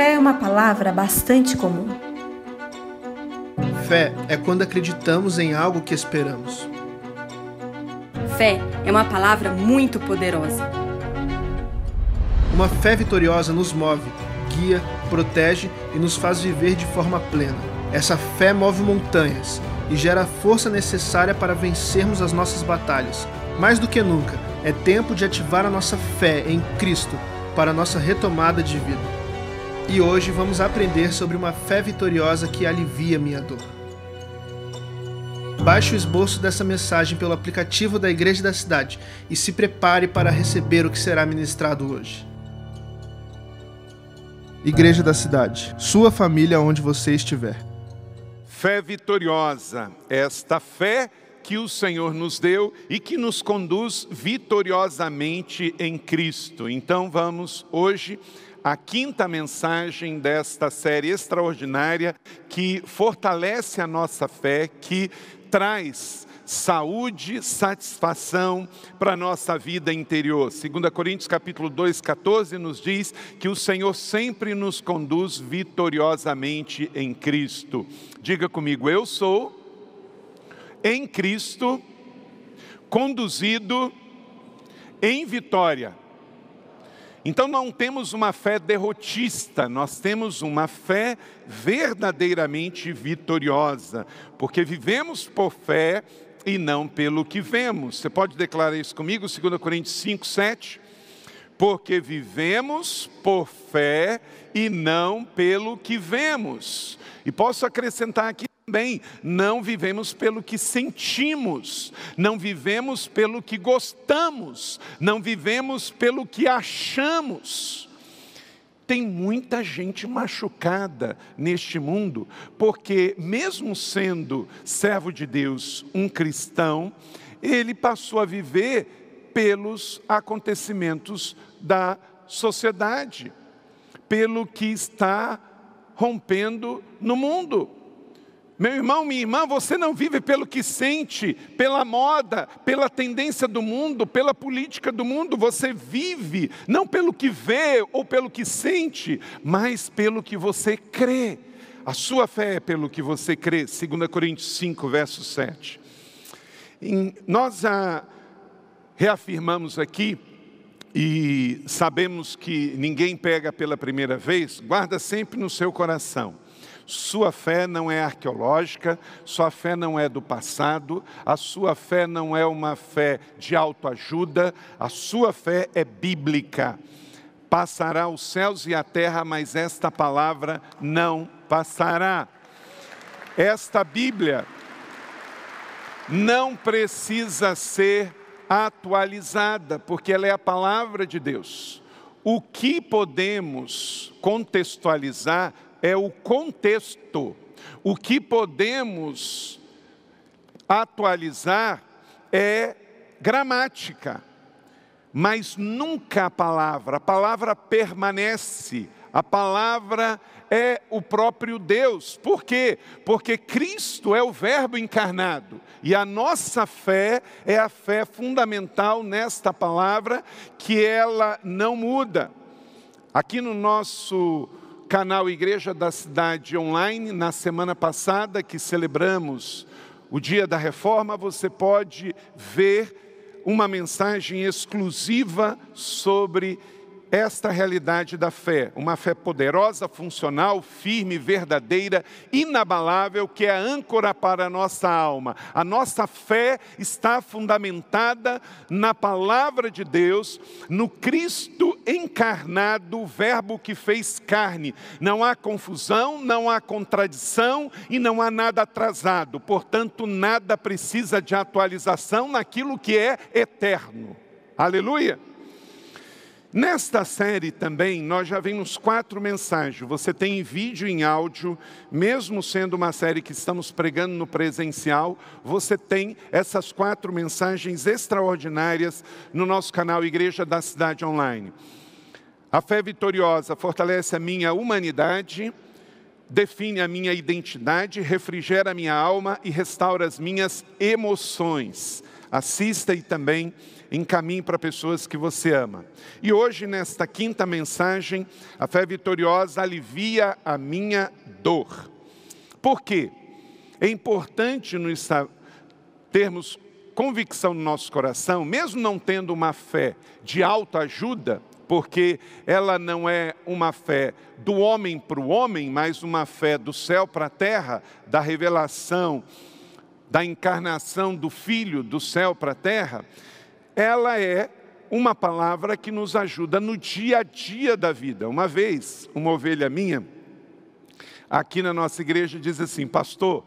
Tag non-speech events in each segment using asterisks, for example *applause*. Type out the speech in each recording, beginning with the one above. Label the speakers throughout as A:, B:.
A: Fé é uma palavra bastante comum.
B: Fé é quando acreditamos em algo que esperamos.
C: Fé é uma palavra muito poderosa.
B: Uma fé vitoriosa nos move, guia, protege e nos faz viver de forma plena. Essa fé move montanhas e gera a força necessária para vencermos as nossas batalhas. Mais do que nunca, é tempo de ativar a nossa fé em Cristo para a nossa retomada de vida. E hoje vamos aprender sobre uma fé vitoriosa que alivia minha dor. Baixe o esboço dessa mensagem pelo aplicativo da Igreja da Cidade e se prepare para receber o que será ministrado hoje. Igreja da Cidade, sua família onde você estiver.
D: Fé vitoriosa, esta fé que o Senhor nos deu e que nos conduz vitoriosamente em Cristo. Então vamos hoje à quinta mensagem desta série extraordinária que fortalece a nossa fé, que traz saúde, satisfação para a nossa vida interior. 2 Coríntios capítulo 2, 14 nos diz que o Senhor sempre nos conduz vitoriosamente em Cristo. Diga comigo, eu sou em Cristo conduzido em vitória. Então não temos uma fé derrotista, nós temos uma fé verdadeiramente vitoriosa, porque vivemos por fé e não pelo que vemos. Você pode declarar isso comigo, 2 Coríntios 5, 7? Porque vivemos por fé e não pelo que vemos. E posso acrescentar aqui também, não vivemos pelo que sentimos, não vivemos pelo que gostamos, não vivemos pelo que achamos. Tem muita gente machucada neste mundo, porque, mesmo sendo servo de Deus, um cristão, ele passou a viver pelos acontecimentos da sociedade, pelo que está rompendo no mundo. Meu irmão, minha irmã, você não vive pelo que sente, pela moda, pela tendência do mundo, pela política do mundo, você vive não pelo que vê ou pelo que sente, mas pelo que você crê. A sua fé é pelo que você crê, 2 Coríntios 5, verso 7. Em, nós já reafirmamos aqui e sabemos que ninguém pega pela primeira vez, guarda sempre no seu coração sua fé não é arqueológica, sua fé não é do passado, a sua fé não é uma fé de autoajuda, a sua fé é bíblica. Passará os céus e a terra, mas esta palavra não passará. Esta Bíblia não precisa ser atualizada, porque ela é a palavra de Deus. O que podemos contextualizar é o contexto. O que podemos atualizar é gramática, mas nunca a palavra. A palavra permanece, a palavra é o próprio Deus. Por quê? Porque Cristo é o Verbo encarnado e a nossa fé é a fé fundamental nesta palavra, que ela não muda. Aqui no nosso canal Igreja da Cidade Online, na semana passada que celebramos o Dia da Reforma, você pode ver uma mensagem exclusiva sobre esta realidade da fé, uma fé poderosa, funcional, firme, verdadeira, inabalável, que é a âncora para a nossa alma. A nossa fé está fundamentada na palavra de Deus, no Cristo encarnado, o Verbo que fez carne. Não há confusão, não há contradição e não há nada atrasado. Portanto, nada precisa de atualização naquilo que é eterno. Aleluia! Nesta série também, nós já vimos quatro mensagens. Você tem em vídeo e em áudio, mesmo sendo uma série que estamos pregando no presencial, você tem essas quatro mensagens extraordinárias no nosso canal Igreja da Cidade Online. A fé vitoriosa fortalece a minha humanidade, define a minha identidade, refrigera a minha alma e restaura as minhas emoções. Assista e também encaminhe para pessoas que você ama. E hoje, nesta quinta mensagem, a fé vitoriosa alivia a minha dor. Por quê? É importante nos termos convicção no nosso coração, mesmo não tendo uma fé de autoajuda, porque ela não é uma fé do homem para o homem, mas uma fé do céu para a terra, da revelação, da encarnação do Filho do céu para a terra, ela é uma palavra que nos ajuda no dia a dia da vida. Uma vez, uma ovelha minha, aqui na nossa igreja, diz assim: Pastor,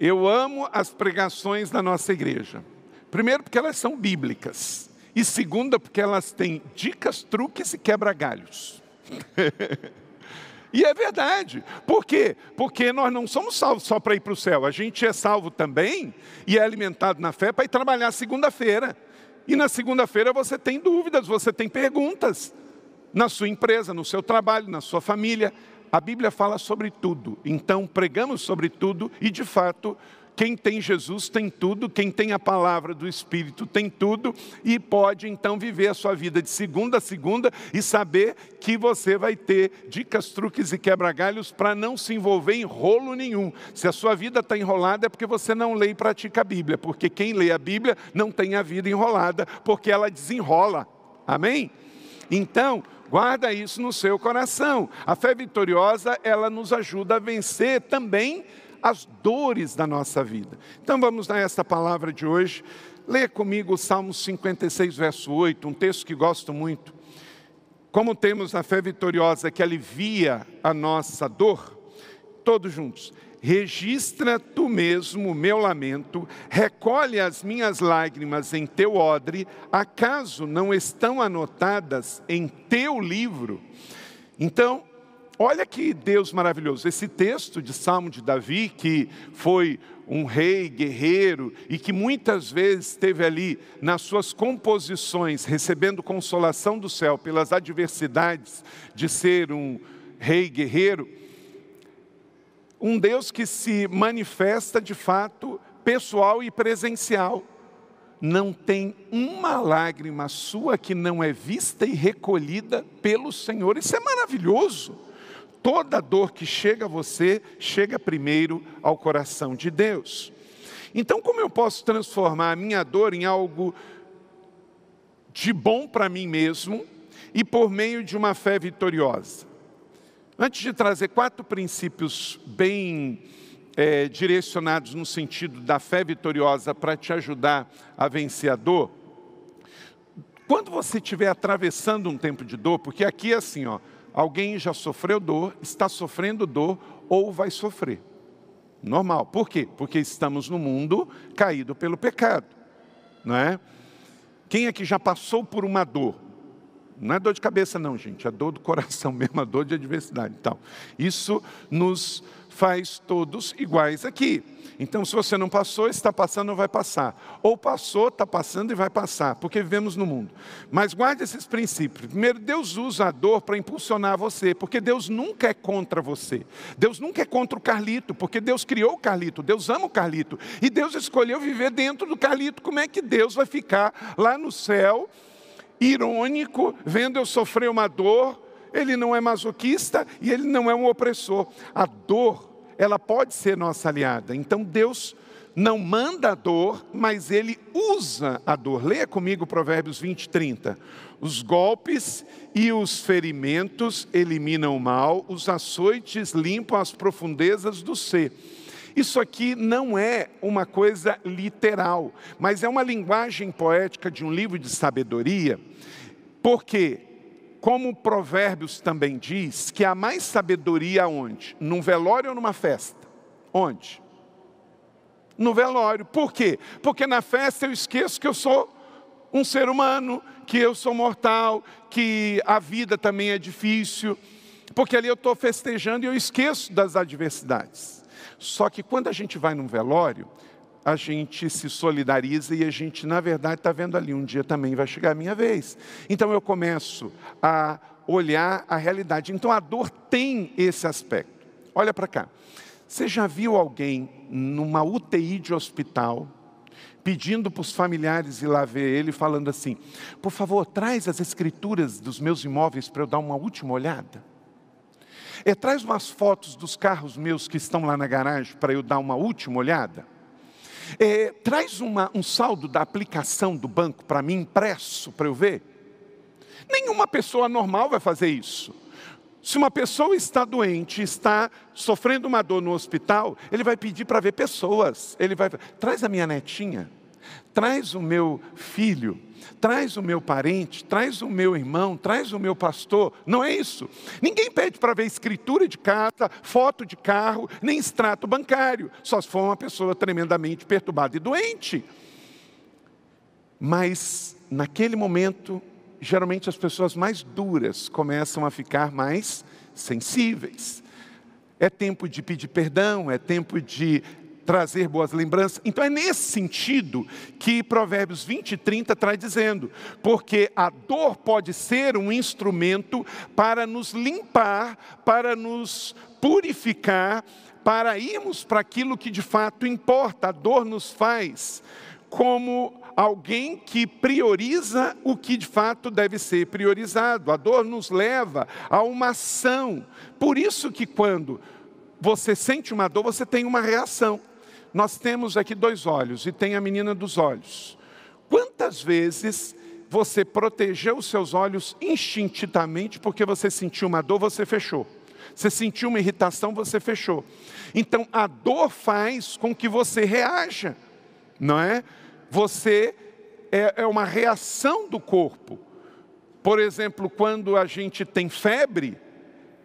D: eu amo as pregações da nossa igreja. Primeiro, porque elas são bíblicas. E segunda, porque elas têm dicas, truques e quebra-galhos. *laughs* e é verdade. Por quê? Porque nós não somos salvos só para ir para o céu. A gente é salvo também e é alimentado na fé para ir trabalhar segunda-feira. E na segunda-feira você tem dúvidas, você tem perguntas. Na sua empresa, no seu trabalho, na sua família. A Bíblia fala sobre tudo, então pregamos sobre tudo e de fato quem tem Jesus tem tudo, quem tem a palavra do Espírito tem tudo e pode então viver a sua vida de segunda a segunda e saber que você vai ter dicas, truques e quebra-galhos para não se envolver em rolo nenhum. Se a sua vida está enrolada é porque você não lê e pratica a Bíblia, porque quem lê a Bíblia não tem a vida enrolada, porque ela desenrola. Amém? Então, Guarda isso no seu coração. A fé vitoriosa, ela nos ajuda a vencer também as dores da nossa vida. Então vamos a esta palavra de hoje. Leia comigo o Salmo 56, verso 8, um texto que gosto muito. Como temos a fé vitoriosa que alivia a nossa dor, todos juntos registra tu mesmo o meu lamento, recolhe as minhas lágrimas em teu odre, acaso não estão anotadas em teu livro? Então, olha que Deus maravilhoso, esse texto de Salmo de Davi, que foi um rei guerreiro e que muitas vezes esteve ali nas suas composições, recebendo consolação do céu pelas adversidades de ser um rei guerreiro, um Deus que se manifesta de fato pessoal e presencial. Não tem uma lágrima sua que não é vista e recolhida pelo Senhor. Isso é maravilhoso. Toda dor que chega a você, chega primeiro ao coração de Deus. Então, como eu posso transformar a minha dor em algo de bom para mim mesmo e por meio de uma fé vitoriosa? Antes de trazer quatro princípios bem é, direcionados no sentido da fé vitoriosa para te ajudar a vencer a dor, quando você estiver atravessando um tempo de dor, porque aqui é assim, ó, alguém já sofreu dor, está sofrendo dor ou vai sofrer. Normal. Por quê? Porque estamos no mundo caído pelo pecado, não é? Quem é que já passou por uma dor? Não é dor de cabeça, não, gente, é dor do coração *laughs* mesmo, a dor de adversidade. Então, isso nos faz todos iguais aqui. Então, se você não passou, está passando, vai passar. Ou passou, está passando e vai passar, porque vivemos no mundo. Mas guarde esses princípios. Primeiro, Deus usa a dor para impulsionar você, porque Deus nunca é contra você. Deus nunca é contra o Carlito, porque Deus criou o Carlito, Deus ama o Carlito. E Deus escolheu viver dentro do Carlito. Como é que Deus vai ficar lá no céu? irônico, vendo eu sofrer uma dor, ele não é masoquista e ele não é um opressor. A dor, ela pode ser nossa aliada. Então Deus não manda a dor, mas ele usa a dor. Leia comigo Provérbios 20, 30. Os golpes e os ferimentos eliminam o mal, os açoites limpam as profundezas do ser. Isso aqui não é uma coisa literal, mas é uma linguagem poética de um livro de sabedoria, porque, como Provérbios também diz, que há mais sabedoria onde? Num velório ou numa festa? Onde? No velório. Por quê? Porque na festa eu esqueço que eu sou um ser humano, que eu sou mortal, que a vida também é difícil, porque ali eu estou festejando e eu esqueço das adversidades. Só que quando a gente vai num velório, a gente se solidariza e a gente, na verdade, está vendo ali, um dia também vai chegar a minha vez. Então eu começo a olhar a realidade. Então a dor tem esse aspecto. Olha para cá. Você já viu alguém numa UTI de hospital pedindo para os familiares ir lá ver ele, falando assim: por favor, traz as escrituras dos meus imóveis para eu dar uma última olhada. É, traz umas fotos dos carros meus que estão lá na garagem para eu dar uma última olhada. É, traz uma, um saldo da aplicação do banco para mim impresso para eu ver. Nenhuma pessoa normal vai fazer isso. Se uma pessoa está doente, está sofrendo uma dor no hospital, ele vai pedir para ver pessoas. Ele vai, traz a minha netinha, traz o meu filho, traz o meu parente, traz o meu irmão, traz o meu pastor. Não é isso. Ninguém pede para ver escritura de casa, foto de carro, nem extrato bancário, só se for uma pessoa tremendamente perturbada e doente. Mas naquele momento geralmente as pessoas mais duras começam a ficar mais sensíveis. É tempo de pedir perdão, é tempo de trazer boas lembranças. Então é nesse sentido que Provérbios 20 e 30 traz dizendo, porque a dor pode ser um instrumento para nos limpar, para nos purificar, para irmos para aquilo que de fato importa. A dor nos faz como alguém que prioriza o que de fato deve ser priorizado. A dor nos leva a uma ação. Por isso que quando você sente uma dor, você tem uma reação. Nós temos aqui dois olhos e tem a menina dos olhos. Quantas vezes você protegeu os seus olhos instintivamente porque você sentiu uma dor, você fechou. Você sentiu uma irritação, você fechou. Então a dor faz com que você reaja, não é? você é, é uma reação do corpo. Por exemplo, quando a gente tem febre,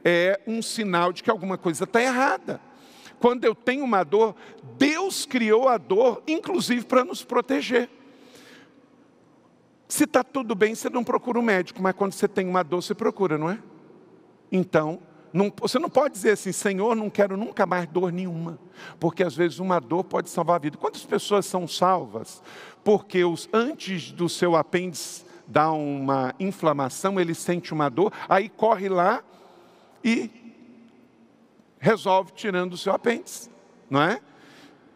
D: é um sinal de que alguma coisa está errada. Quando eu tenho uma dor, Deus criou a dor, inclusive para nos proteger. Se está tudo bem, você não procura um médico, mas quando você tem uma dor, você procura, não é? Então, não, você não pode dizer assim, Senhor, não quero nunca mais dor nenhuma, porque às vezes uma dor pode salvar a vida. Quantas pessoas são salvas porque os, antes do seu apêndice dar uma inflamação, ele sente uma dor, aí corre lá e resolve tirando o seu apêndice, não é?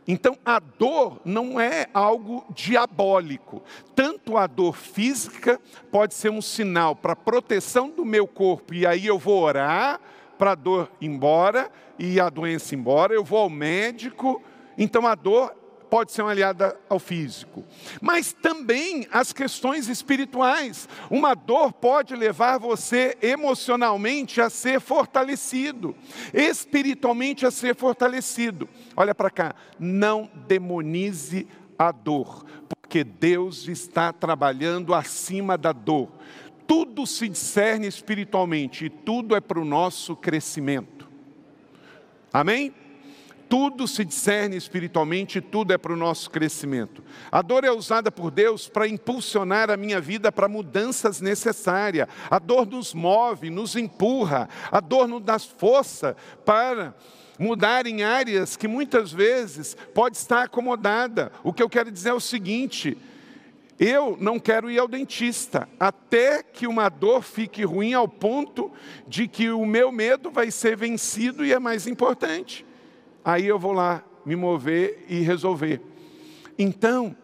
D: Então a dor não é algo diabólico. Tanto a dor física pode ser um sinal para proteção do meu corpo, e aí eu vou orar para a dor embora e a doença embora, eu vou ao médico, então a dor pode ser uma aliada ao físico. Mas também as questões espirituais. Uma dor pode levar você emocionalmente a ser fortalecido, espiritualmente a ser fortalecido. Olha para cá, não demonize a dor, porque Deus está trabalhando acima da dor tudo se discerne espiritualmente e tudo é para o nosso crescimento. Amém? Tudo se discerne espiritualmente tudo é para o nosso crescimento. A dor é usada por Deus para impulsionar a minha vida para mudanças necessárias. A dor nos move, nos empurra. A dor nos dá força para mudar em áreas que muitas vezes pode estar acomodada. O que eu quero dizer é o seguinte: eu não quero ir ao dentista até que uma dor fique ruim ao ponto de que o meu medo vai ser vencido e é mais importante. Aí eu vou lá me mover e resolver. Então,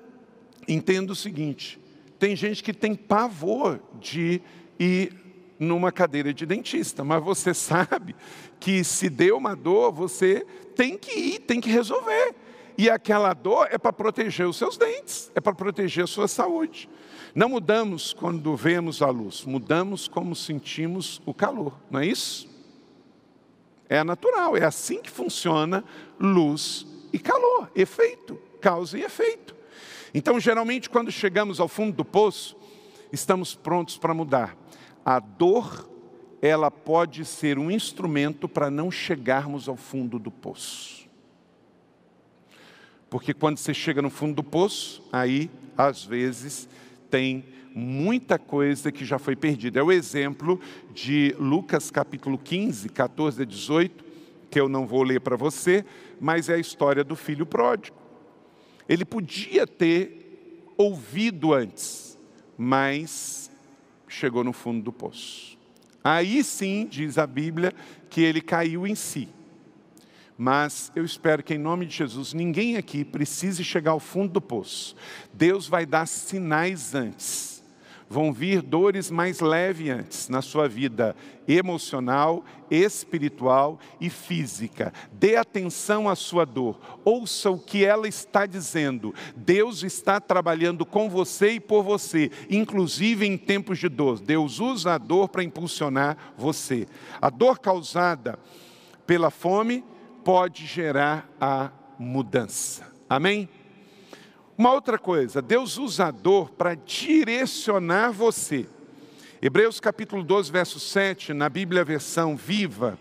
D: entenda o seguinte: tem gente que tem pavor de ir numa cadeira de dentista, mas você *laughs* sabe que se deu uma dor, você tem que ir, tem que resolver. E aquela dor é para proteger os seus dentes, é para proteger a sua saúde. Não mudamos quando vemos a luz, mudamos como sentimos o calor, não é isso? É natural, é assim que funciona luz e calor, efeito, causa e efeito. Então, geralmente, quando chegamos ao fundo do poço, estamos prontos para mudar. A dor, ela pode ser um instrumento para não chegarmos ao fundo do poço. Porque quando você chega no fundo do poço, aí, às vezes, tem muita coisa que já foi perdida. É o exemplo de Lucas capítulo 15, 14 a 18, que eu não vou ler para você, mas é a história do filho pródigo. Ele podia ter ouvido antes, mas chegou no fundo do poço. Aí sim, diz a Bíblia, que ele caiu em si. Mas eu espero que, em nome de Jesus, ninguém aqui precise chegar ao fundo do poço. Deus vai dar sinais antes. Vão vir dores mais leves antes na sua vida emocional, espiritual e física. Dê atenção à sua dor. Ouça o que ela está dizendo. Deus está trabalhando com você e por você, inclusive em tempos de dor. Deus usa a dor para impulsionar você. A dor causada pela fome pode gerar a mudança. Amém? Uma outra coisa, Deus usa a dor para direcionar você. Hebreus capítulo 12, verso 7, na Bíblia versão viva,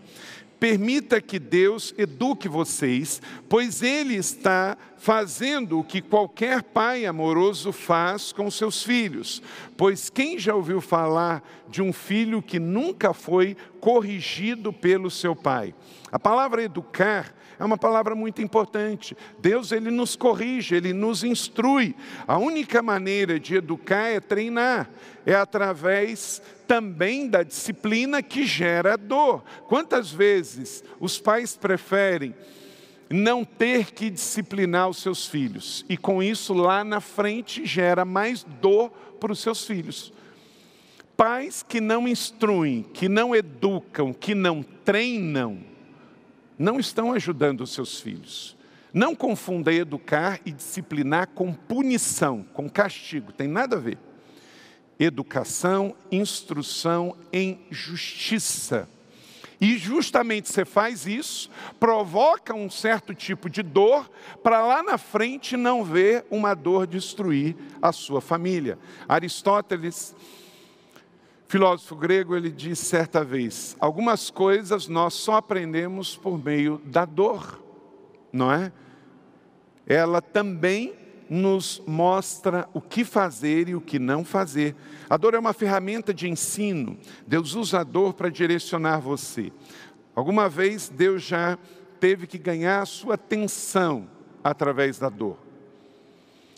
D: Permita que Deus eduque vocês, pois Ele está fazendo o que qualquer pai amoroso faz com seus filhos. Pois quem já ouviu falar de um filho que nunca foi corrigido pelo seu pai? A palavra educar é uma palavra muito importante. Deus ele nos corrige, ele nos instrui. A única maneira de educar é treinar, é através também da disciplina que gera dor. Quantas vezes os pais preferem não ter que disciplinar os seus filhos e com isso lá na frente gera mais dor para os seus filhos? Pais que não instruem, que não educam, que não treinam, não estão ajudando os seus filhos. Não confunda educar e disciplinar com punição, com castigo, tem nada a ver educação, instrução em justiça. E justamente você faz isso, provoca um certo tipo de dor, para lá na frente não ver uma dor destruir a sua família. Aristóteles, filósofo grego, ele diz certa vez: algumas coisas nós só aprendemos por meio da dor, não é? Ela também nos mostra o que fazer e o que não fazer. A dor é uma ferramenta de ensino. Deus usa a dor para direcionar você. Alguma vez Deus já teve que ganhar a sua atenção através da dor.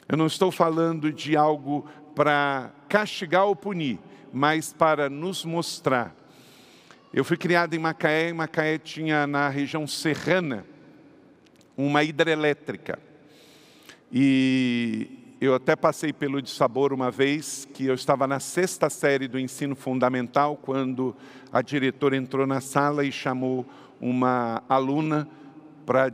D: Eu não estou falando de algo para castigar ou punir, mas para nos mostrar. Eu fui criado em Macaé, e Macaé tinha na região serrana uma hidrelétrica. E eu até passei pelo de sabor uma vez, que eu estava na sexta série do ensino fundamental, quando a diretora entrou na sala e chamou uma aluna para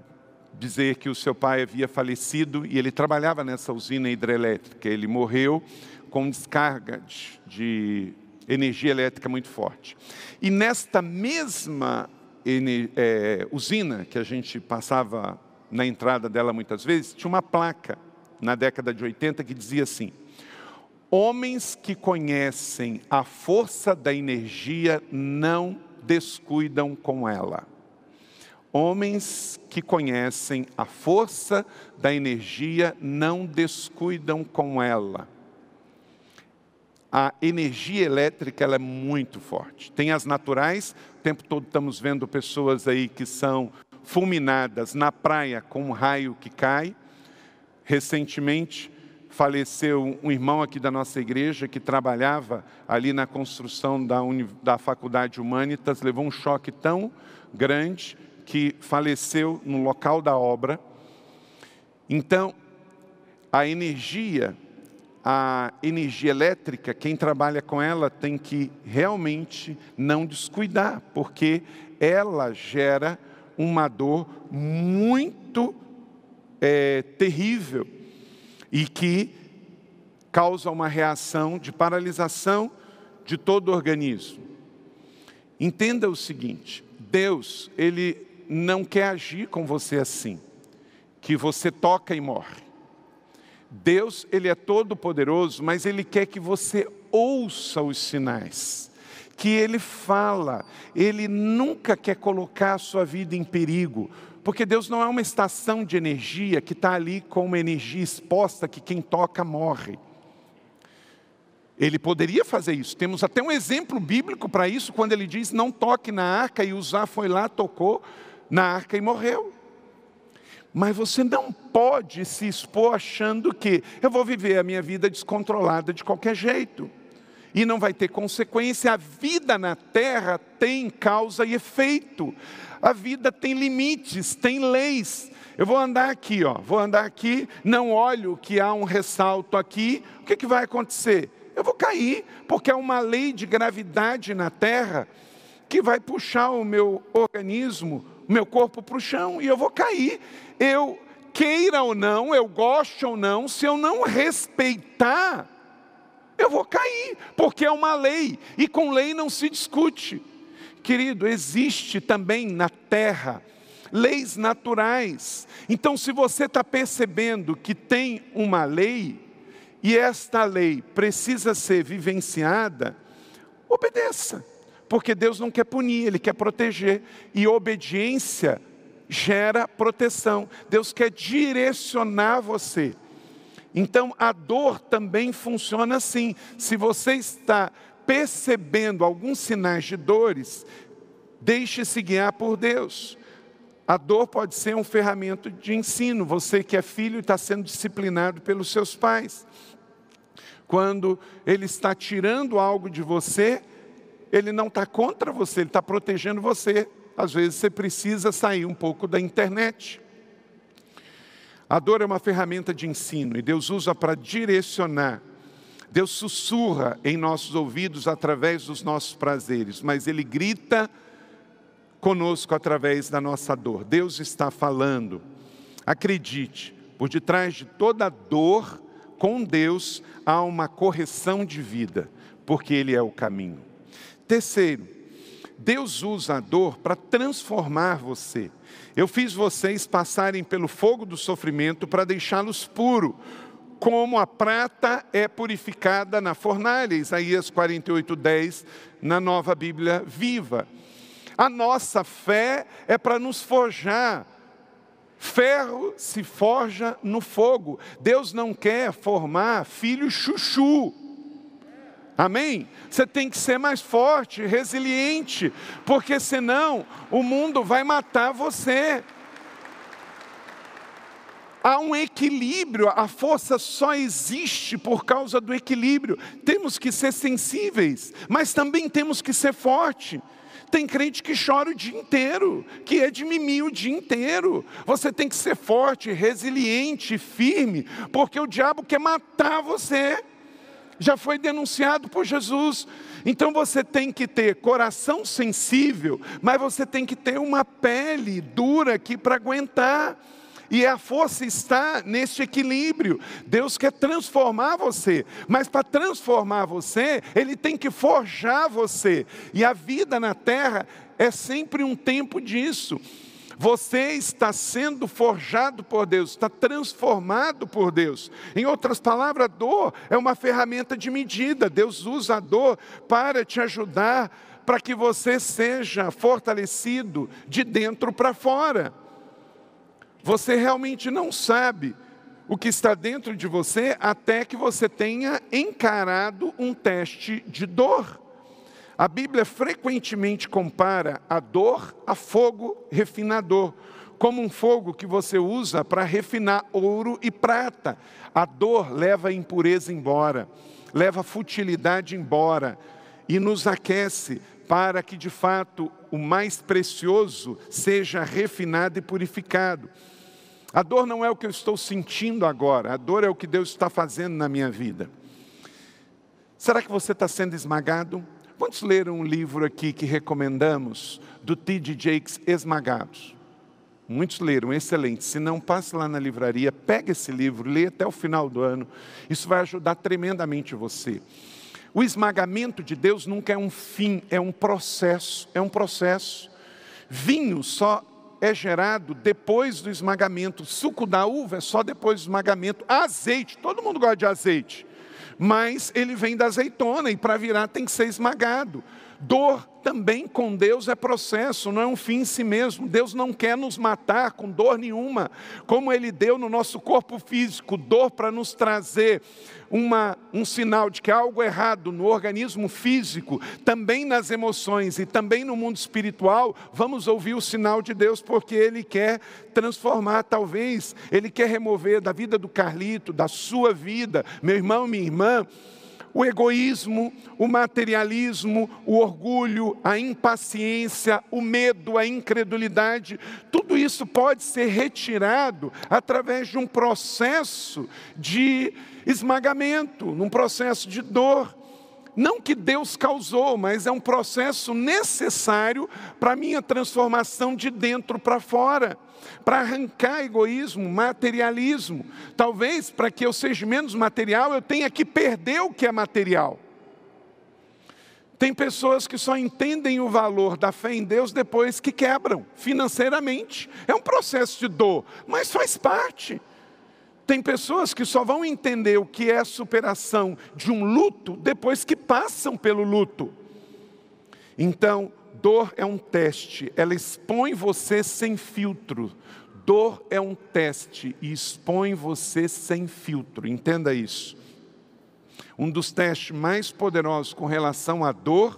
D: dizer que o seu pai havia falecido e ele trabalhava nessa usina hidrelétrica. Ele morreu com descarga de, de energia elétrica muito forte. E nesta mesma é, usina que a gente passava na entrada dela muitas vezes, tinha uma placa na década de 80 que dizia assim: Homens que conhecem a força da energia não descuidam com ela. Homens que conhecem a força da energia não descuidam com ela. A energia elétrica ela é muito forte. Tem as naturais, o tempo todo estamos vendo pessoas aí que são fulminadas na praia com um raio que cai. Recentemente faleceu um irmão aqui da nossa igreja que trabalhava ali na construção da, da Faculdade Humanitas, levou um choque tão grande que faleceu no local da obra. Então, a energia, a energia elétrica, quem trabalha com ela tem que realmente não descuidar, porque ela gera uma dor muito é, terrível e que causa uma reação de paralisação de todo o organismo. Entenda o seguinte: Deus, Ele não quer agir com você assim, que você toca e morre. Deus, Ele é todo poderoso, mas Ele quer que você ouça os sinais que ele fala, ele nunca quer colocar a sua vida em perigo, porque Deus não é uma estação de energia que está ali com uma energia exposta que quem toca morre. Ele poderia fazer isso. Temos até um exemplo bíblico para isso, quando ele diz: Não toque na arca, e Usar foi lá, tocou na arca e morreu. Mas você não pode se expor achando que eu vou viver a minha vida descontrolada de qualquer jeito. e não vai ter consequência. A vida na terra tem causa e efeito. A vida tem limites, tem leis. Eu vou andar aqui, ó, vou andar aqui, não olho que há um ressalto aqui, o que, que vai acontecer? Eu vou cair, porque é uma lei de gravidade na terra que vai puxar o meu organismo, meu corpo para o chão, e eu vou cair. Eu queira ou não, eu goste ou não, se eu não respeitar, eu vou cair, porque é uma lei, e com lei não se discute. Querido, existe também na terra leis naturais. Então, se você está percebendo que tem uma lei, e esta lei precisa ser vivenciada, obedeça, porque Deus não quer punir, Ele quer proteger, e obediência gera proteção. Deus quer direcionar você. Então a dor também funciona assim. Se você está percebendo alguns sinais de dores, deixe-se guiar por Deus. A dor pode ser um ferramenta de ensino. Você que é filho está sendo disciplinado pelos seus pais. Quando ele está tirando algo de você, ele não está contra você, ele está protegendo você às vezes você precisa sair um pouco da internet. A dor é uma ferramenta de ensino e Deus usa para direcionar. Deus sussurra em nossos ouvidos através dos nossos prazeres, mas Ele grita conosco através da nossa dor. Deus está falando. Acredite, por detrás de toda dor, com Deus há uma correção de vida, porque Ele é o caminho. Terceiro, Deus usa a dor para transformar você. Eu fiz vocês passarem pelo fogo do sofrimento para deixá-los puros, como a prata é purificada na fornalha. Isaías 48, 10, na nova Bíblia viva. A nossa fé é para nos forjar. Ferro se forja no fogo. Deus não quer formar filho chuchu. Amém? Você tem que ser mais forte, resiliente, porque senão o mundo vai matar você. Há um equilíbrio, a força só existe por causa do equilíbrio. Temos que ser sensíveis, mas também temos que ser forte. Tem crente que chora o dia inteiro, que é de mimimi o dia inteiro. Você tem que ser forte, resiliente, firme, porque o diabo quer matar você já foi denunciado por Jesus. Então você tem que ter coração sensível, mas você tem que ter uma pele dura aqui para aguentar. E a força está neste equilíbrio. Deus quer transformar você, mas para transformar você, Ele tem que forjar você. E a vida na terra é sempre um tempo disso. Você está sendo forjado por Deus, está transformado por Deus. Em outras palavras, a dor é uma ferramenta de medida. Deus usa a dor para te ajudar, para que você seja fortalecido de dentro para fora. Você realmente não sabe o que está dentro de você até que você tenha encarado um teste de dor. A Bíblia frequentemente compara a dor a fogo refinador, como um fogo que você usa para refinar ouro e prata. A dor leva a impureza embora, leva a futilidade embora e nos aquece para que de fato o mais precioso seja refinado e purificado. A dor não é o que eu estou sentindo agora, a dor é o que Deus está fazendo na minha vida. Será que você está sendo esmagado? Quantos leram um livro aqui que recomendamos, do T.D. Jakes, Esmagados? Muitos leram, excelente. Se não, passe lá na livraria, pega esse livro, lê até o final do ano. Isso vai ajudar tremendamente você. O esmagamento de Deus nunca é um fim, é um processo, é um processo. Vinho só é gerado depois do esmagamento. Suco da uva é só depois do esmagamento. Azeite, todo mundo gosta de azeite mas ele vem da azeitona e para virar tem que ser esmagado. Dor também com Deus é processo, não é um fim em si mesmo. Deus não quer nos matar com dor nenhuma, como Ele deu no nosso corpo físico, dor para nos trazer uma, um sinal de que há algo errado no organismo físico, também nas emoções e também no mundo espiritual. Vamos ouvir o sinal de Deus, porque Ele quer transformar, talvez, Ele quer remover da vida do Carlito, da sua vida, meu irmão, minha irmã o egoísmo, o materialismo, o orgulho, a impaciência, o medo, a incredulidade, tudo isso pode ser retirado através de um processo de esmagamento, num processo de dor. Não que Deus causou, mas é um processo necessário para a minha transformação de dentro para fora, para arrancar egoísmo, materialismo. Talvez para que eu seja menos material, eu tenha que perder o que é material. Tem pessoas que só entendem o valor da fé em Deus depois que quebram financeiramente. É um processo de dor, mas faz parte. Tem pessoas que só vão entender o que é a superação de um luto depois que passam pelo luto. Então, dor é um teste, ela expõe você sem filtro. Dor é um teste e expõe você sem filtro, entenda isso. Um dos testes mais poderosos com relação à dor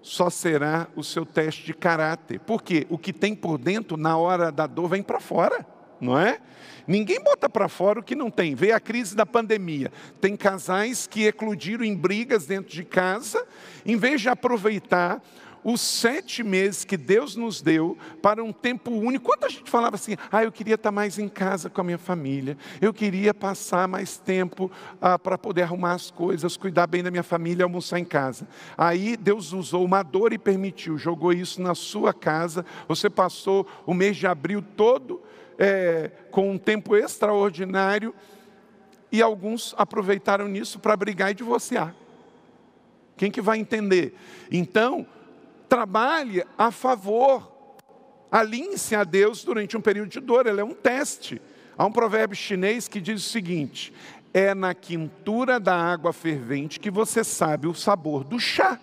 D: só será o seu teste de caráter. Porque o que tem por dentro na hora da dor vem para fora, não é? Ninguém bota para fora o que não tem. Vê a crise da pandemia. Tem casais que eclodiram em brigas dentro de casa, em vez de aproveitar os sete meses que Deus nos deu para um tempo único. Quando a gente falava assim, ah, eu queria estar mais em casa com a minha família, eu queria passar mais tempo ah, para poder arrumar as coisas, cuidar bem da minha família, almoçar em casa. Aí Deus usou uma dor e permitiu, jogou isso na sua casa. Você passou o mês de abril todo é, com um tempo extraordinário, e alguns aproveitaram nisso para brigar e divorciar. Quem que vai entender? Então, trabalhe a favor, alinhe-se a Deus durante um período de dor, ele é um teste. Há um provérbio chinês que diz o seguinte: é na quintura da água fervente que você sabe o sabor do chá.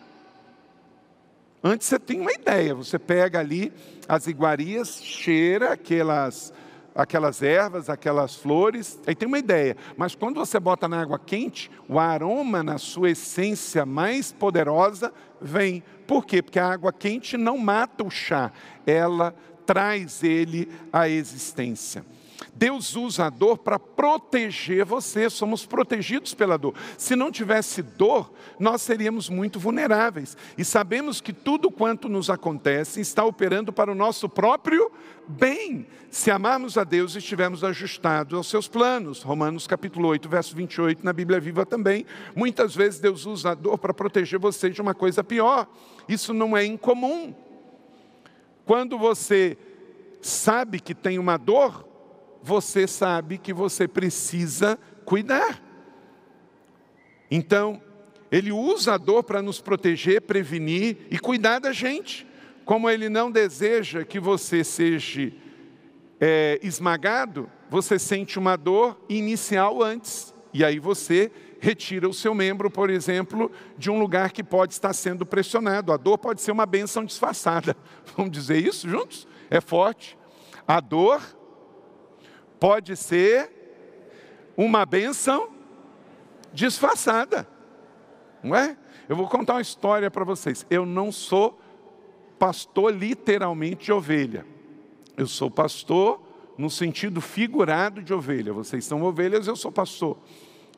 D: Antes você tem uma ideia, você pega ali as iguarias, cheira aquelas, aquelas ervas, aquelas flores, aí tem uma ideia. Mas quando você bota na água quente, o aroma na sua essência mais poderosa vem. Por quê? Porque a água quente não mata o chá, ela traz ele à existência. Deus usa a dor para proteger você, somos protegidos pela dor. Se não tivesse dor, nós seríamos muito vulneráveis. E sabemos que tudo quanto nos acontece está operando para o nosso próprio bem, se amarmos a Deus e estivermos ajustados aos seus planos. Romanos capítulo 8, verso 28, na Bíblia Viva também. Muitas vezes Deus usa a dor para proteger você de uma coisa pior. Isso não é incomum. Quando você sabe que tem uma dor, você sabe que você precisa cuidar. Então, ele usa a dor para nos proteger, prevenir e cuidar da gente. Como ele não deseja que você seja é, esmagado, você sente uma dor inicial antes. E aí você retira o seu membro, por exemplo, de um lugar que pode estar sendo pressionado. A dor pode ser uma benção disfarçada. *laughs* Vamos dizer isso juntos? É forte. A dor pode ser uma bênção disfarçada, não é? Eu vou contar uma história para vocês. Eu não sou pastor literalmente de ovelha. Eu sou pastor no sentido figurado de ovelha. Vocês são ovelhas, eu sou pastor.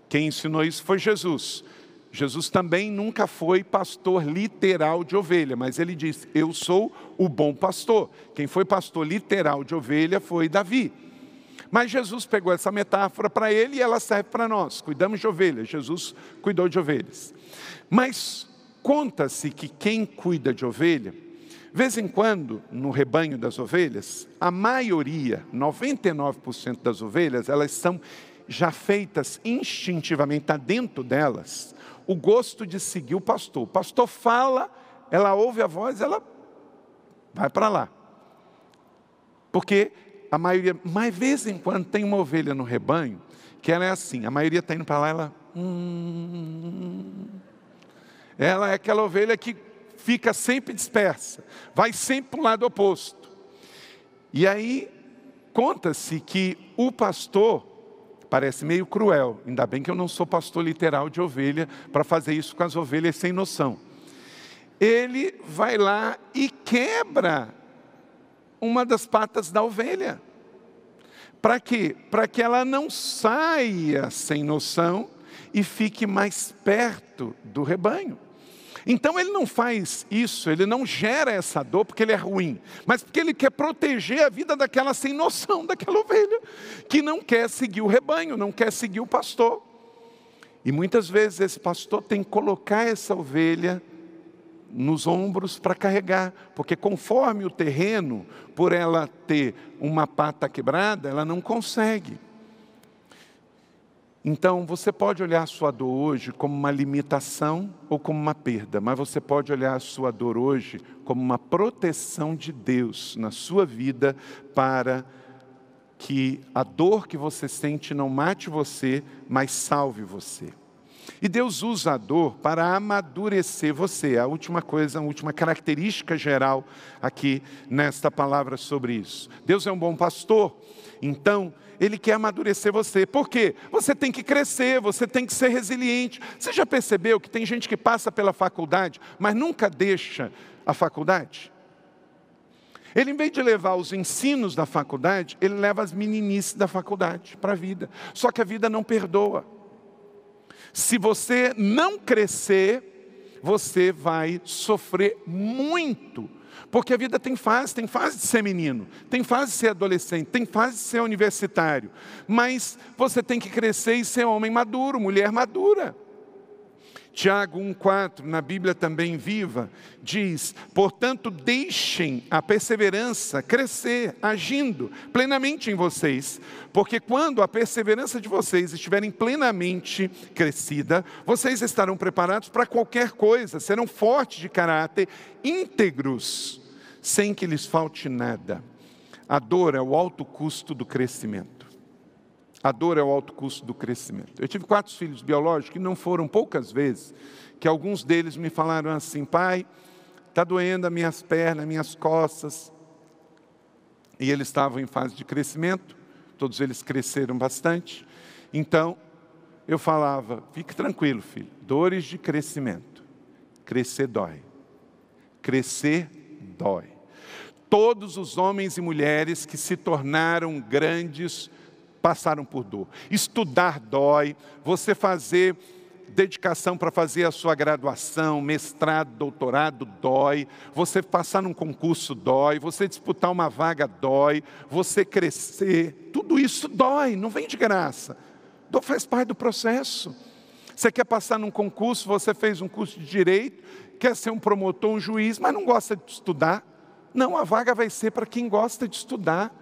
D: Quem ensinou isso foi Jesus. Jesus também nunca foi pastor literal de ovelha, mas ele disse: Eu sou o bom pastor. Quem foi pastor literal de ovelha foi Davi. Mas Jesus pegou essa metáfora para ele e ela serve para nós. Cuidamos de ovelhas, Jesus cuidou de ovelhas. Mas conta-se que quem cuida de ovelha, vez em quando, no rebanho das ovelhas, a maioria, 99% das ovelhas, elas são já feitas instintivamente, está dentro delas, o gosto de seguir o pastor. O pastor fala, ela ouve a voz, ela vai para lá. Porque a maioria, mas de vez em quando tem uma ovelha no rebanho que ela é assim, a maioria está indo para lá, ela. Hum, ela é aquela ovelha que fica sempre dispersa, vai sempre para o lado oposto. E aí, conta-se que o pastor, parece meio cruel, ainda bem que eu não sou pastor literal de ovelha, para fazer isso com as ovelhas sem noção. Ele vai lá e quebra uma das patas da ovelha. Para quê? Para que ela não saia sem noção e fique mais perto do rebanho. Então ele não faz isso, ele não gera essa dor porque ele é ruim, mas porque ele quer proteger a vida daquela sem noção, daquela ovelha, que não quer seguir o rebanho, não quer seguir o pastor. E muitas vezes esse pastor tem que colocar essa ovelha nos ombros para carregar, porque conforme o terreno, por ela ter uma pata quebrada, ela não consegue. Então, você pode olhar a sua dor hoje como uma limitação ou como uma perda, mas você pode olhar a sua dor hoje como uma proteção de Deus na sua vida para que a dor que você sente não mate você, mas salve você. E Deus usa a dor para amadurecer você. A última coisa, a última característica geral aqui nesta palavra sobre isso. Deus é um bom pastor, então ele quer amadurecer você. Por quê? Você tem que crescer, você tem que ser resiliente. Você já percebeu que tem gente que passa pela faculdade, mas nunca deixa a faculdade? Ele, em vez de levar os ensinos da faculdade, ele leva as meninices da faculdade para a vida. Só que a vida não perdoa. Se você não crescer, você vai sofrer muito porque a vida tem fase, tem fase de ser menino, tem fase de ser adolescente, tem fase de ser universitário. Mas você tem que crescer e ser homem maduro, mulher madura. Tiago 1,4, na Bíblia também viva, diz: Portanto, deixem a perseverança crescer, agindo plenamente em vocês, porque quando a perseverança de vocês estiverem plenamente crescida, vocês estarão preparados para qualquer coisa, serão fortes de caráter, íntegros sem que lhes falte nada. A dor é o alto custo do crescimento. A dor é o alto custo do crescimento. Eu tive quatro filhos biológicos que não foram poucas vezes que alguns deles me falaram assim: pai, está doendo as minhas pernas, minhas costas. E eles estavam em fase de crescimento, todos eles cresceram bastante. Então, eu falava: fique tranquilo, filho, dores de crescimento. Crescer dói. Crescer dói. Todos os homens e mulheres que se tornaram grandes passaram por dor. Estudar dói, você fazer dedicação para fazer a sua graduação, mestrado, doutorado dói, você passar num concurso dói, você disputar uma vaga dói, você crescer, tudo isso dói, não vem de graça. Dor faz parte do processo. Você quer passar num concurso, você fez um curso de direito, quer ser um promotor, um juiz, mas não gosta de estudar. Não, a vaga vai ser para quem gosta de estudar,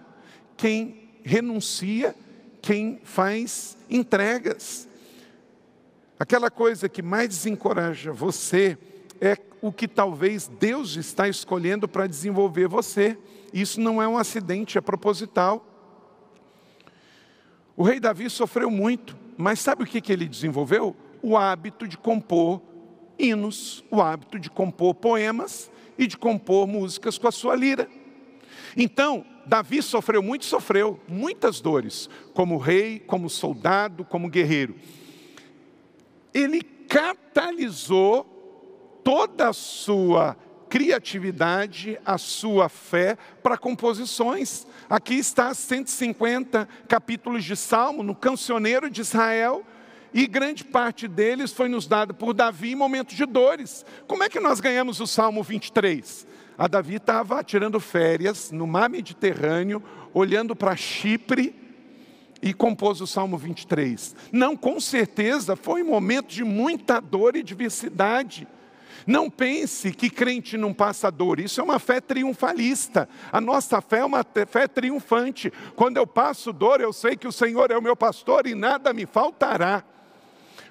D: quem renuncia, quem faz entregas. Aquela coisa que mais desencoraja você é o que talvez Deus está escolhendo para desenvolver você. Isso não é um acidente, é proposital. O rei Davi sofreu muito, mas sabe o que, que ele desenvolveu? O hábito de compor hinos, o hábito de compor poemas e de compor músicas com a sua lira. Então, Davi sofreu muito, sofreu muitas dores, como rei, como soldado, como guerreiro. Ele catalisou toda a sua criatividade, a sua fé para composições. Aqui está 150 capítulos de Salmo no cancioneiro de Israel e grande parte deles foi nos dado por Davi em momentos de dores. Como é que nós ganhamos o Salmo 23? A Davi estava tirando férias no mar Mediterrâneo, olhando para Chipre e compôs o Salmo 23. Não, com certeza foi um momento de muita dor e diversidade. Não pense que crente não passa dor, isso é uma fé triunfalista. A nossa fé é uma fé triunfante. Quando eu passo dor, eu sei que o Senhor é o meu pastor e nada me faltará.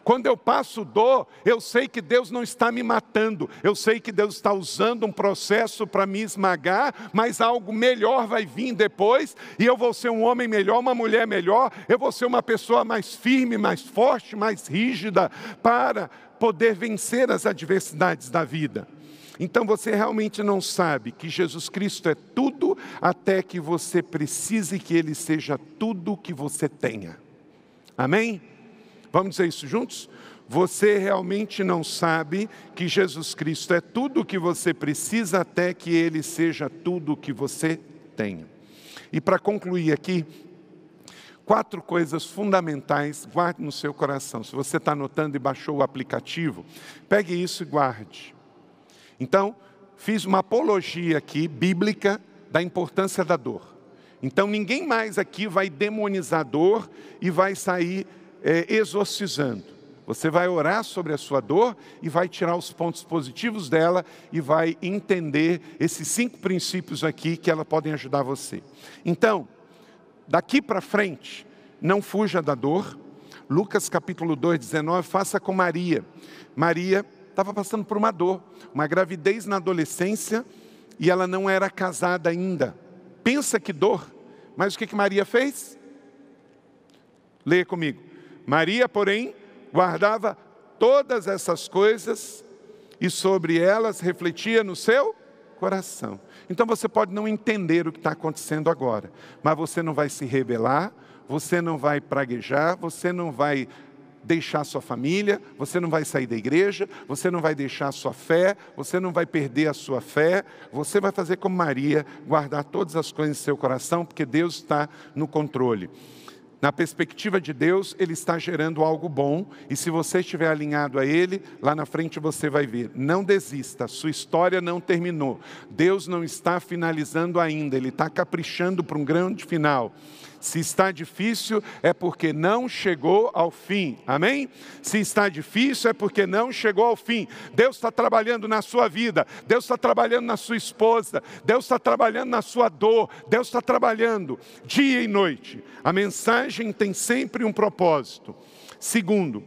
D: Quando eu passo dor, eu sei que Deus não está me matando, eu sei que Deus está usando um processo para me esmagar, mas algo melhor vai vir depois, e eu vou ser um homem melhor, uma mulher melhor, eu vou ser uma pessoa mais firme, mais forte, mais rígida, para poder vencer as adversidades da vida. Então você realmente não sabe que Jesus Cristo é tudo até que você precise que Ele seja tudo que você tenha. Amém? Vamos dizer isso juntos? Você realmente não sabe que Jesus Cristo é tudo o que você precisa até que Ele seja tudo o que você tenha. E para concluir aqui, quatro coisas fundamentais, guarde no seu coração. Se você está anotando e baixou o aplicativo, pegue isso e guarde. Então, fiz uma apologia aqui, bíblica, da importância da dor. Então, ninguém mais aqui vai demonizar dor e vai sair é, exorcizando. Você vai orar sobre a sua dor e vai tirar os pontos positivos dela e vai entender esses cinco princípios aqui que ela podem ajudar você. Então, daqui para frente, não fuja da dor. Lucas capítulo 2, 19, faça com Maria. Maria estava passando por uma dor, uma gravidez na adolescência e ela não era casada ainda. Pensa que dor, mas o que, que Maria fez? Leia comigo. Maria, porém, guardava todas essas coisas e sobre elas refletia no seu coração. Então você pode não entender o que está acontecendo agora, mas você não vai se rebelar, você não vai praguejar, você não vai deixar sua família, você não vai sair da igreja, você não vai deixar sua fé, você não vai perder a sua fé, você vai fazer como Maria, guardar todas as coisas em seu coração, porque Deus está no controle. Na perspectiva de Deus, Ele está gerando algo bom, e se você estiver alinhado a Ele, lá na frente você vai ver. Não desista, sua história não terminou. Deus não está finalizando ainda, Ele está caprichando para um grande final. Se está difícil, é porque não chegou ao fim. Amém? Se está difícil, é porque não chegou ao fim. Deus está trabalhando na sua vida, Deus está trabalhando na sua esposa, Deus está trabalhando na sua dor, Deus está trabalhando dia e noite. A mensagem tem sempre um propósito. Segundo,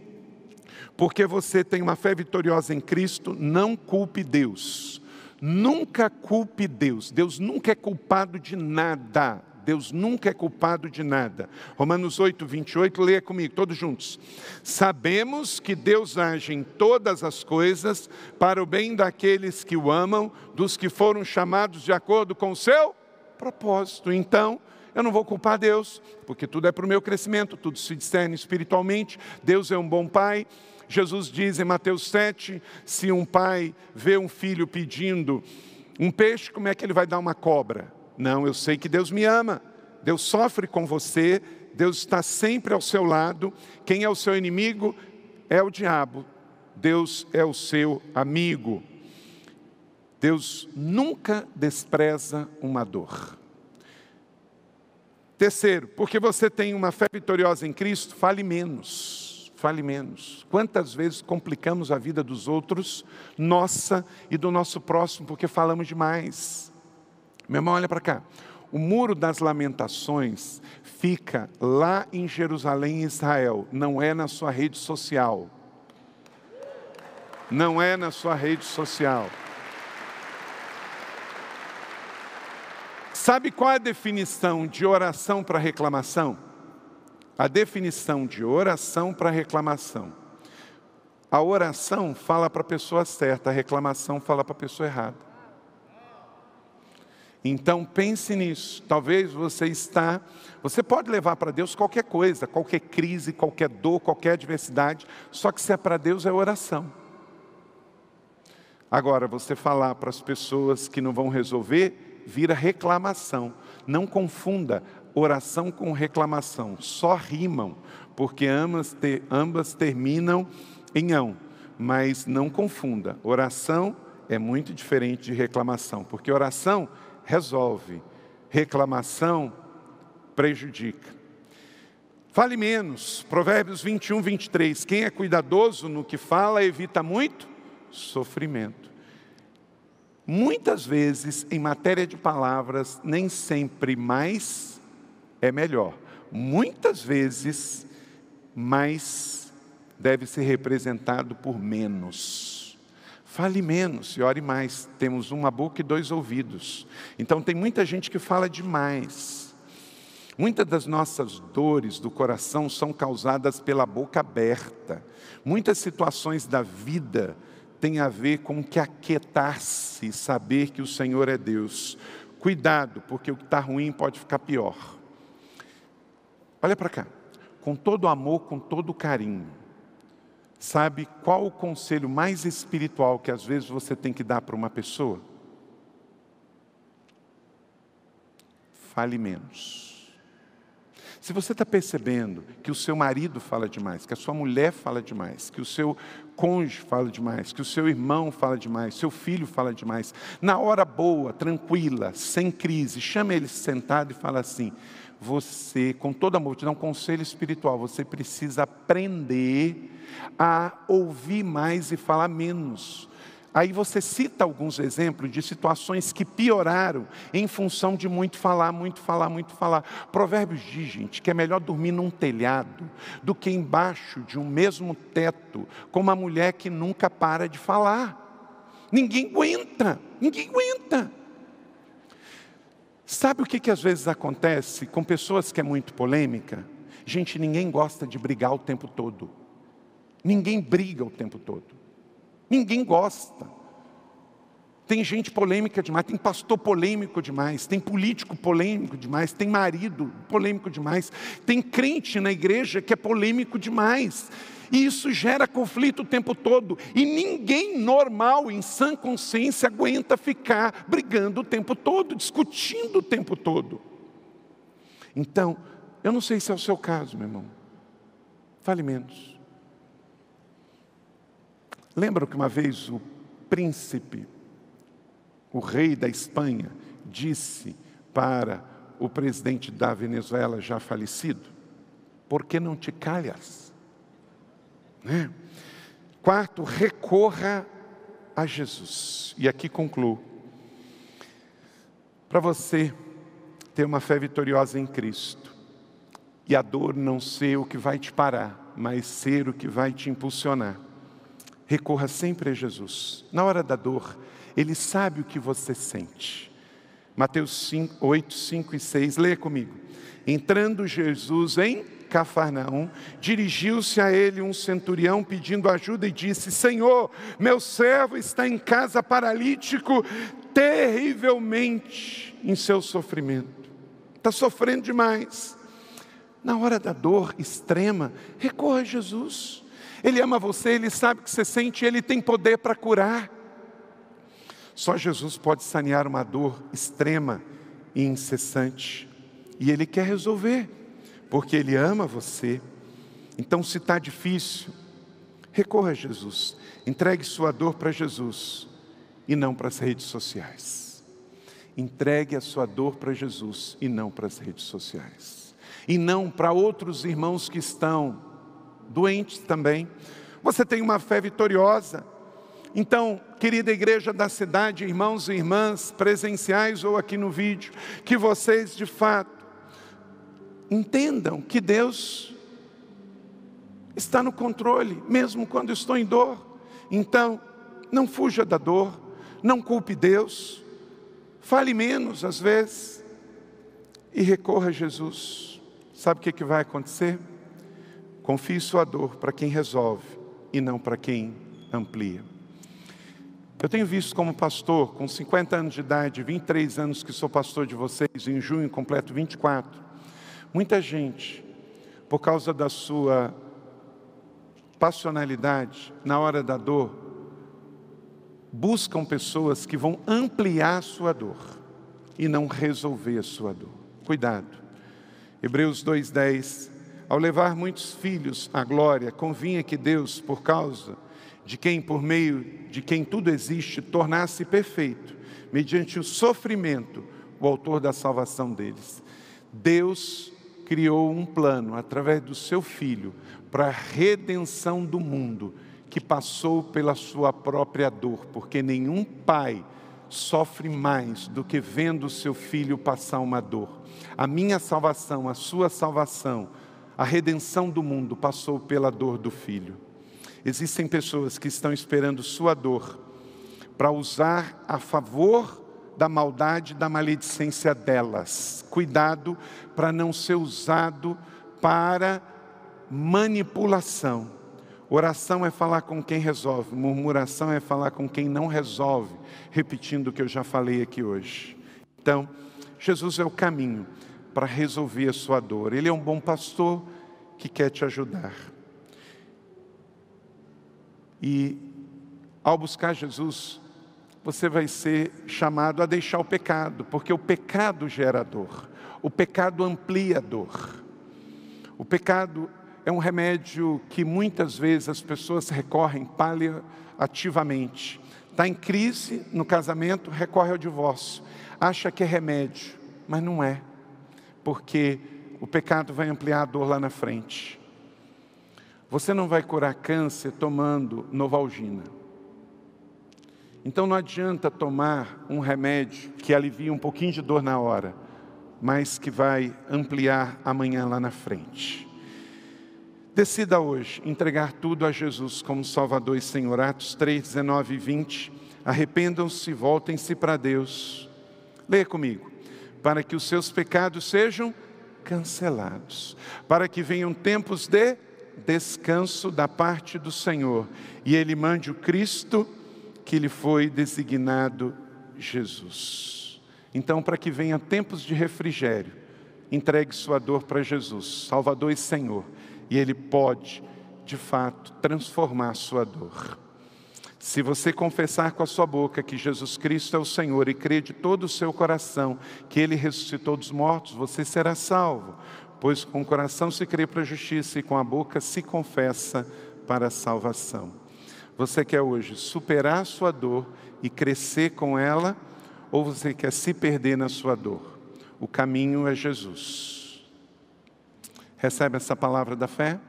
D: porque você tem uma fé vitoriosa em Cristo, não culpe Deus. Nunca culpe Deus. Deus nunca é culpado de nada. Deus nunca é culpado de nada. Romanos 8, 28, leia comigo, todos juntos. Sabemos que Deus age em todas as coisas para o bem daqueles que o amam, dos que foram chamados de acordo com o seu propósito. Então, eu não vou culpar Deus, porque tudo é para o meu crescimento, tudo se discerne espiritualmente. Deus é um bom pai. Jesus diz em Mateus 7: se um pai vê um filho pedindo um peixe, como é que ele vai dar uma cobra? Não, eu sei que Deus me ama. Deus sofre com você, Deus está sempre ao seu lado. Quem é o seu inimigo? É o diabo. Deus é o seu amigo. Deus nunca despreza uma dor. Terceiro, porque você tem uma fé vitoriosa em Cristo, fale menos. Fale menos. Quantas vezes complicamos a vida dos outros, nossa e do nosso próximo, porque falamos demais. Meu irmão, olha para cá. O muro das lamentações fica lá em Jerusalém, Israel, não é na sua rede social. Não é na sua rede social. Sabe qual é a definição de oração para reclamação? A definição de oração para reclamação. A oração fala para a pessoa certa, a reclamação fala para a pessoa errada. Então pense nisso. Talvez você está, você pode levar para Deus qualquer coisa, qualquer crise, qualquer dor, qualquer adversidade, só que se é para Deus é oração. Agora, você falar para as pessoas que não vão resolver, vira reclamação. Não confunda oração com reclamação, só rimam, porque ambas, ambas terminam em ão, mas não confunda. Oração é muito diferente de reclamação, porque oração resolve, reclamação prejudica. Fale menos, Provérbios 21, 23. Quem é cuidadoso no que fala evita muito sofrimento. Muitas vezes, em matéria de palavras, nem sempre mais é melhor. Muitas vezes, mais deve ser representado por menos. Fale menos e ore mais. Temos uma boca e dois ouvidos. Então tem muita gente que fala demais. Muitas das nossas dores do coração são causadas pela boca aberta. Muitas situações da vida têm a ver com que aquietar-se e saber que o Senhor é Deus. Cuidado, porque o que está ruim pode ficar pior. Olha para cá. Com todo amor, com todo carinho Sabe qual o conselho mais espiritual que às vezes você tem que dar para uma pessoa? Fale menos. Se você está percebendo que o seu marido fala demais, que a sua mulher fala demais, que o seu cônjuge fala demais, que o seu irmão fala demais, seu filho fala demais, na hora boa, tranquila, sem crise, chama ele sentado e fala assim: você, com todo amor, te dá um conselho espiritual, você precisa aprender a ouvir mais e falar menos. Aí você cita alguns exemplos de situações que pioraram em função de muito falar, muito falar, muito falar. Provérbios diz, gente, que é melhor dormir num telhado do que embaixo de um mesmo teto com uma mulher que nunca para de falar. Ninguém aguenta, ninguém aguenta. Sabe o que, que às vezes acontece com pessoas que é muito polêmica? Gente, ninguém gosta de brigar o tempo todo. Ninguém briga o tempo todo. Ninguém gosta. Tem gente polêmica demais, tem pastor polêmico demais, tem político polêmico demais, tem marido polêmico demais, tem crente na igreja que é polêmico demais. E isso gera conflito o tempo todo. E ninguém normal, em sã consciência, aguenta ficar brigando o tempo todo, discutindo o tempo todo. Então, eu não sei se é o seu caso, meu irmão. Fale menos. Lembra que uma vez o príncipe, o rei da Espanha, disse para o presidente da Venezuela já falecido: Por que não te calhas? Né? Quarto, recorra a Jesus. E aqui concluo. Para você ter uma fé vitoriosa em Cristo, e a dor não ser o que vai te parar, mas ser o que vai te impulsionar recorra sempre a Jesus. Na hora da dor, Ele sabe o que você sente. Mateus 5, 8, 5 e 6, leia comigo. Entrando Jesus em Cafarnaum, dirigiu-se a ele um centurião pedindo ajuda e disse: Senhor, meu servo está em casa paralítico, terrivelmente em seu sofrimento. Está sofrendo demais. Na hora da dor extrema, recorra a Jesus. Ele ama você, Ele sabe o que você sente, Ele tem poder para curar. Só Jesus pode sanear uma dor extrema e incessante. E Ele quer resolver, porque Ele ama você. Então, se está difícil, recorra a Jesus. Entregue sua dor para Jesus e não para as redes sociais. Entregue a sua dor para Jesus e não para as redes sociais. E não para outros irmãos que estão doentes também. Você tem uma fé vitoriosa. Então, querida igreja da cidade, irmãos e irmãs, presenciais ou aqui no vídeo, que vocês de fato entendam que Deus está no controle, mesmo quando estou em dor. Então, não fuja da dor, não culpe Deus, fale menos às vezes e recorra a Jesus. Sabe o que, que vai acontecer? Confie sua dor para quem resolve e não para quem amplia. Eu tenho visto como pastor, com 50 anos de idade, 23 anos que sou pastor de vocês, em junho completo 24, muita gente, por causa da sua passionalidade, na hora da dor, buscam pessoas que vão ampliar sua dor e não resolver a sua dor. Cuidado. Hebreus 2,10 ao levar muitos filhos à glória, convinha que Deus, por causa de quem, por meio de quem tudo existe, tornasse perfeito, mediante o sofrimento, o autor da salvação deles. Deus criou um plano através do seu filho para a redenção do mundo que passou pela sua própria dor, porque nenhum pai sofre mais do que vendo o seu filho passar uma dor. A minha salvação, a sua salvação, a redenção do mundo passou pela dor do filho. Existem pessoas que estão esperando sua dor para usar a favor da maldade, da maledicência delas. Cuidado para não ser usado para manipulação. Oração é falar com quem resolve, murmuração é falar com quem não resolve, repetindo o que eu já falei aqui hoje. Então, Jesus é o caminho para resolver a sua dor. Ele é um bom pastor que quer te ajudar. E ao buscar Jesus, você vai ser chamado a deixar o pecado, porque o pecado gera dor, o pecado amplia a dor. O pecado é um remédio que muitas vezes as pessoas recorrem paliativamente. Está em crise no casamento, recorre ao divórcio. Acha que é remédio, mas não é, porque o pecado vai ampliar a dor lá na frente. Você não vai curar câncer tomando Novalgina. Então não adianta tomar um remédio que alivia um pouquinho de dor na hora, mas que vai ampliar amanhã lá na frente. Decida hoje entregar tudo a Jesus como Salvador e Senhor. Atos 3, 19 e 20. Arrependam-se, voltem-se para Deus. Leia comigo. Para que os seus pecados sejam cancelados, para que venham tempos de descanso da parte do Senhor e Ele mande o Cristo que lhe foi designado Jesus. Então, para que venha tempos de refrigério, entregue sua dor para Jesus, Salvador e Senhor, e Ele pode, de fato, transformar sua dor. Se você confessar com a sua boca que Jesus Cristo é o Senhor e crer de todo o seu coração que Ele ressuscitou dos mortos, você será salvo, pois com o coração se crê para a justiça e com a boca se confessa para a salvação. Você quer hoje superar a sua dor e crescer com ela, ou você quer se perder na sua dor? O caminho é Jesus. Recebe essa palavra da fé?